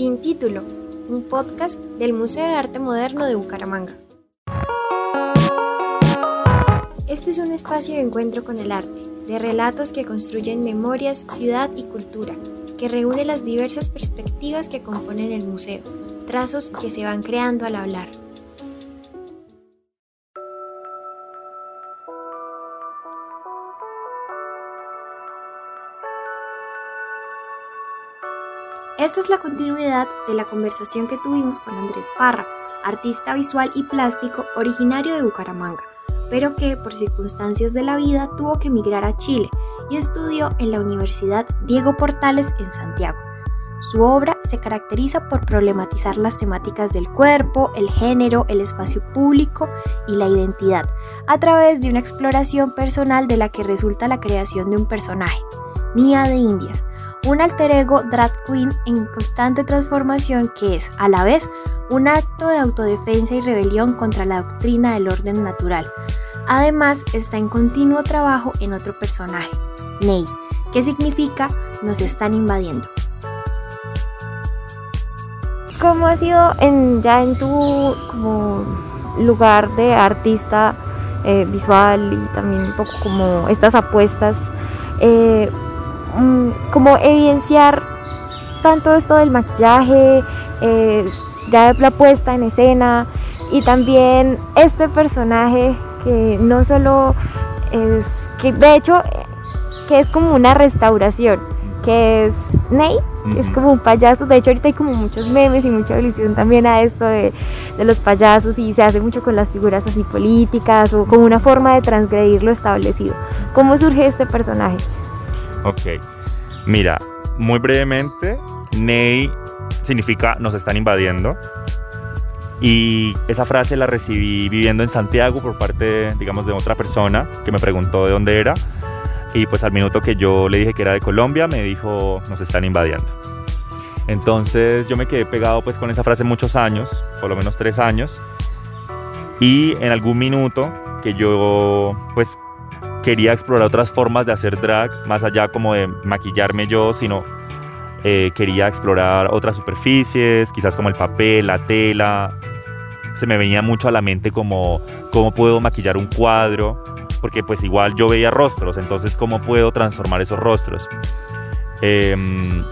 Sin título, un podcast del Museo de Arte Moderno de Bucaramanga. Este es un espacio de encuentro con el arte, de relatos que construyen memorias, ciudad y cultura, que reúne las diversas perspectivas que componen el museo, trazos que se van creando al hablar. Esta es la continuidad de la conversación que tuvimos con Andrés Parra, artista visual y plástico originario de Bucaramanga, pero que por circunstancias de la vida tuvo que emigrar a Chile y estudió en la Universidad Diego Portales en Santiago. Su obra se caracteriza por problematizar las temáticas del cuerpo, el género, el espacio público y la identidad, a través de una exploración personal de la que resulta la creación de un personaje, Nia de Indias, un alter ego drag queen en constante transformación que es, a la vez, un acto de autodefensa y rebelión contra la doctrina del orden natural. Además, está en continuo trabajo en otro personaje, Ney, que significa nos están invadiendo. ¿Cómo ha sido en, ya en tu lugar de artista eh, visual y también un poco como estas apuestas? Eh, Mm, como evidenciar tanto esto del maquillaje, eh, ya la puesta en escena y también este personaje que no solo es, que de hecho que es como una restauración, que es Ney, que es como un payaso, de hecho ahorita hay como muchos memes y mucha alusión también a esto de, de los payasos y se hace mucho con las figuras así políticas o como una forma de transgredir lo establecido. ¿Cómo surge este personaje? Ok. Mira, muy brevemente, Ney significa nos están invadiendo. Y esa frase la recibí viviendo en Santiago por parte, digamos, de otra persona que me preguntó de dónde era. Y pues al minuto que yo le dije que era de Colombia, me dijo, nos están invadiendo. Entonces yo me quedé pegado pues con esa frase muchos años, por lo menos tres años. Y en algún minuto que yo pues quería explorar otras formas de hacer drag, más allá como de maquillarme yo, sino eh, quería explorar otras superficies, quizás como el papel, la tela. Se me venía mucho a la mente como cómo puedo maquillar un cuadro, porque pues igual yo veía rostros, entonces cómo puedo transformar esos rostros. Em,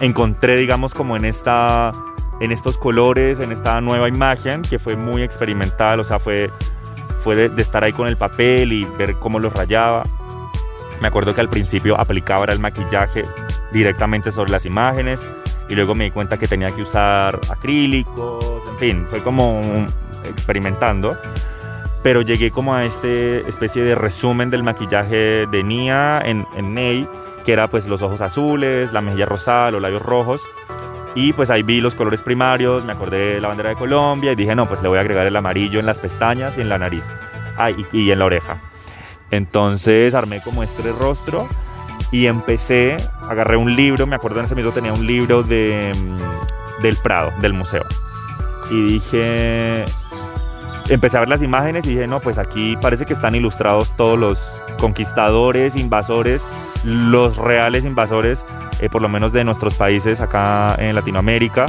encontré, digamos, como en esta en estos colores, en esta nueva imagen que fue muy experimental, o sea, fue fue de, estar ahí con el papel y ver cómo lo rayaba. Me acuerdo que al principio aplicaba el maquillaje directamente sobre las imágenes y luego me di cuenta que tenía que usar acrílicos, en fin, fue como experimentando. Pero llegué como a este especie de resumen del maquillaje de Nia en, en Ney, que era pues los ojos azules, la mejilla rosada, los labios rojos y pues ahí vi los colores primarios, me acordé de la bandera de Colombia y dije, no, pues le voy a agregar el amarillo en las pestañas y en la nariz. Ah, y, en la oreja. Entonces armé como este rostro y empecé, agarré un libro, me acuerdo en ese momento tenía un libro de, mm, del Prado, del museo. Y dije, empecé a ver las imágenes y dije, no, pues aquí parece que están ilustrados todos los conquistadores, invasores, los reales invasores eh, por lo menos de nuestros países acá en Latinoamérica.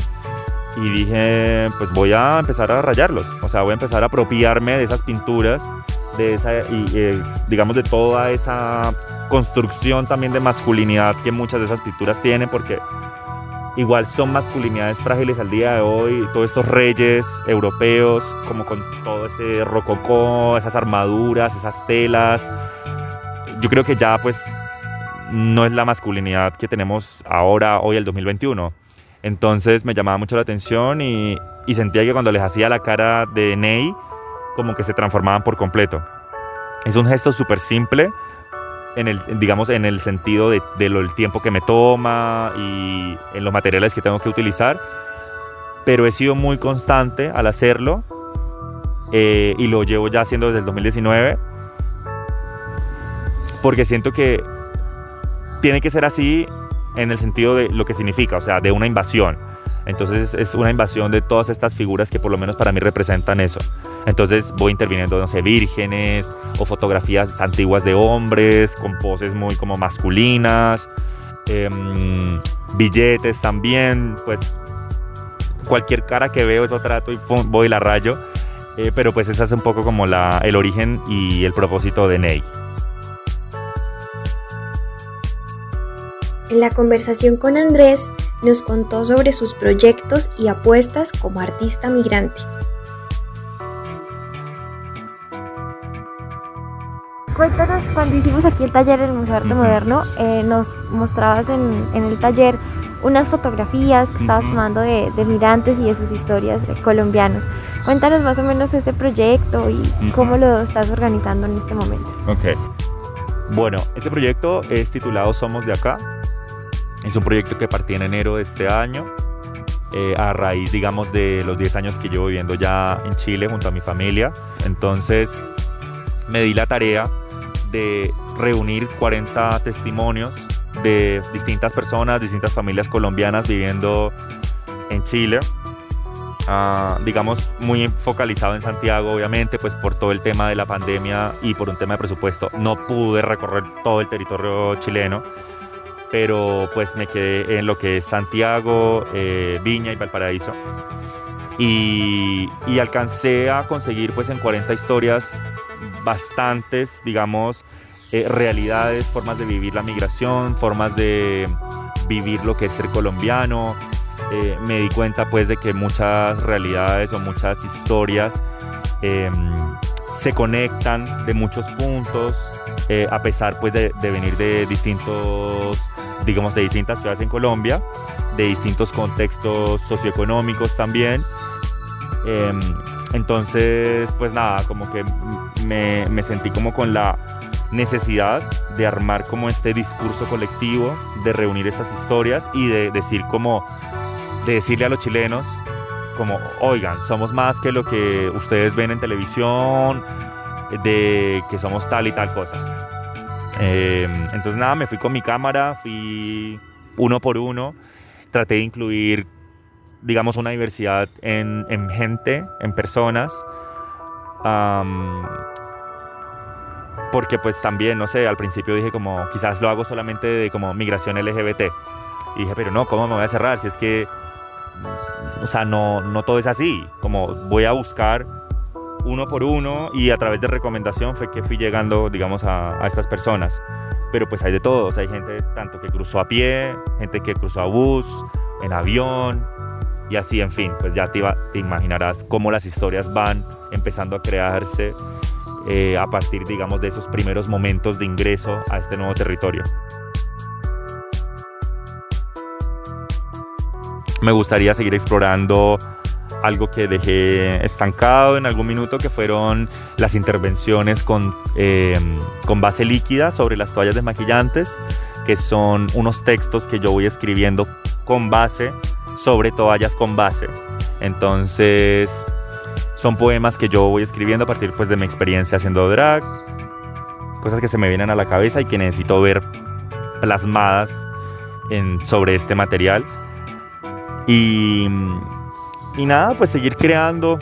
Y dije, pues voy a empezar a rayarlos, o sea, voy a empezar a apropiarme de esas pinturas, de esa, y, eh, digamos de toda esa construcción también de masculinidad que muchas de esas pinturas tienen, porque igual son masculinidades frágiles al día de hoy, todos estos reyes europeos, como con todo ese rococó, esas armaduras, esas telas. Yo creo que ya pues no es la masculinidad que tenemos ahora, hoy, el 2021. Entonces me llamaba mucho la atención y, sentía que cuando les hacía la cara de Ney, como que se transformaban por completo. Es un gesto súper simple, en el, digamos, en el sentido de, lo, tiempo que me toma y en los materiales que tengo que utilizar, pero he sido muy constante al hacerlo eh, y lo llevo ya haciendo desde el 2019 porque siento que tiene que ser así en el sentido de lo que significa, o sea, de una invasión. Entonces es una invasión de todas estas figuras que por lo menos para mí representan eso. Entonces voy interviniendo, no sé, vírgenes o fotografías antiguas de hombres con poses muy como masculinas, em, billetes también, pues cualquier cara que veo eso trato y voy y la rayo. Eh, pero pues ese es un poco como la, el origen y el propósito de Ney. En la conversación con Andrés nos contó sobre sus proyectos y apuestas como artista migrante. Cuéntanos, cuando hicimos aquí el taller en el Museo de Arte Moderno, eh, nos mostrabas en, el taller unas fotografías que estabas tomando de, migrantes y de sus historias de colombianos. Cuéntanos más o menos este proyecto y cómo lo estás organizando en este momento. Ok. Bueno, este proyecto es titulado Somos de Acá. Es un proyecto que partí en enero de este año, eh, a raíz, digamos, de los 10 años que llevo viviendo ya en Chile junto a mi familia. Entonces, me di la tarea de reunir 40 testimonios de distintas personas, distintas familias colombianas viviendo en Chile. Ah, digamos, muy focalizado en Santiago, obviamente, pues por todo el tema de la pandemia y por un tema de presupuesto, no pude recorrer todo el territorio chileno, pero pues me quedé en lo que es Santiago, eh, Viña y Valparaíso. Y, alcancé a conseguir pues en 40 historias bastantes, digamos, eh, realidades, formas de vivir la migración, formas de vivir lo que es ser colombiano. Eh, me di cuenta pues de que muchas realidades o muchas historias em, se conectan de muchos puntos, a pesar pues de venir de distintos, digamos, de distintas ciudades en Colombia, de distintos contextos socioeconómicos también. Em, entonces, pues nada, como que me, me, sentí como con la necesidad de armar como este discurso colectivo, de reunir esas historias y de decir como, de decirle a los chilenos como, oigan, somos más que lo que ustedes ven en televisión, de que somos tal y tal cosa. Eh, entonces nada, me fui con mi cámara, fui uno por uno, traté de incluir digamos, una diversidad en, en gente, en personas. porque pues también, no sé, al principio dije como, quizás lo hago solamente de como migración LGBT. Y dije, pero no, ¿cómo me voy a cerrar? Si es que, o sea, no, no todo es así. Como voy a buscar uno por uno y a través de recomendación fue que fui llegando, digamos, a, a estas personas. Pero pues hay de todo, o sea, hay gente tanto que cruzó a pie, gente que cruzó a bus, en avión, y así, en fin, pues ya te, te imaginarás cómo las historias van empezando a crearse eh, a partir, digamos, de esos primeros momentos de ingreso a este nuevo territorio. Me gustaría seguir explorando algo que dejé estancado en algún minuto, que fueron las intervenciones con, eh, con base líquida sobre las toallas desmaquillantes, que son unos textos que yo voy escribiendo con base sobre toallas con base. Entonces, son poemas que yo voy escribiendo a partir pues, de mi experiencia haciendo drag, cosas que se me vienen a la cabeza y que necesito ver plasmadas en, sobre este material. Y, y nada, pues seguir creando.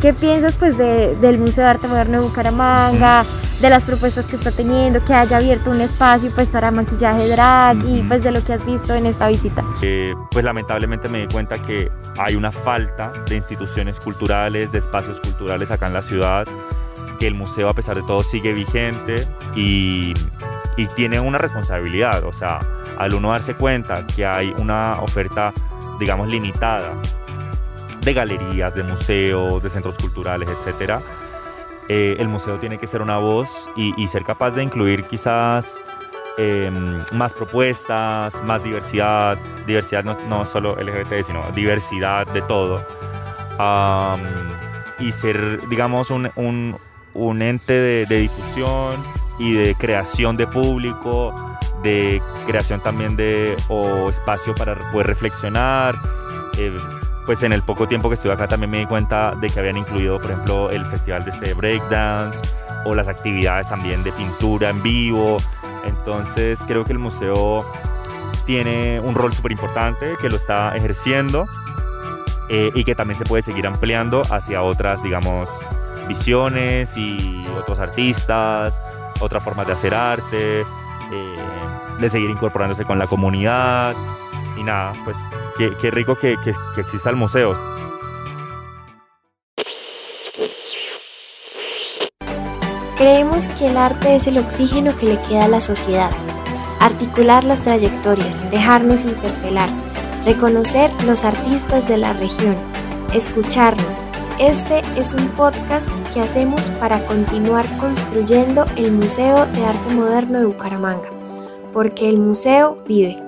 ¿Qué piensas pues del Museo de Arte Moderno de Bucaramanga? de las propuestas que está teniendo, que haya abierto un espacio pues para maquillaje drag y pues de lo que has visto en esta visita. Eh, pues lamentablemente me di cuenta que hay una falta de instituciones culturales, de espacios culturales acá en la ciudad, que el museo a pesar de todo sigue vigente y, y tiene una responsabilidad, o sea, al uno darse cuenta que hay una oferta digamos limitada de galerías, de museos, de centros culturales, etcétera, eh, el museo tiene que ser una voz y, ser capaz de incluir quizás em, más propuestas, más diversidad, diversidad no, solo LGBT, sino diversidad de todo. y ser, digamos, un, un, ente de, difusión y de creación de público, de creación también de o espacio para poder reflexionar. Eh, pues en el poco tiempo que estuve acá también me di cuenta de que habían incluido, por ejemplo, el festival de este breakdance o las actividades también de pintura en vivo. Entonces creo que el museo tiene un rol súper importante que lo está ejerciendo eh, y que también se puede seguir ampliando hacia otras, digamos, visiones y otros artistas, otras formas de hacer arte, eh, de seguir incorporándose con la comunidad y nada, pues qué, rico que, que, que exista el museo. Creemos que el arte es el oxígeno que le queda a la sociedad. Articular las trayectorias, dejarnos interpelar, reconocer los artistas de la región, escucharnos. Este es un podcast que hacemos para continuar construyendo el Museo de Arte Moderno de Bucaramanga, porque el museo vive.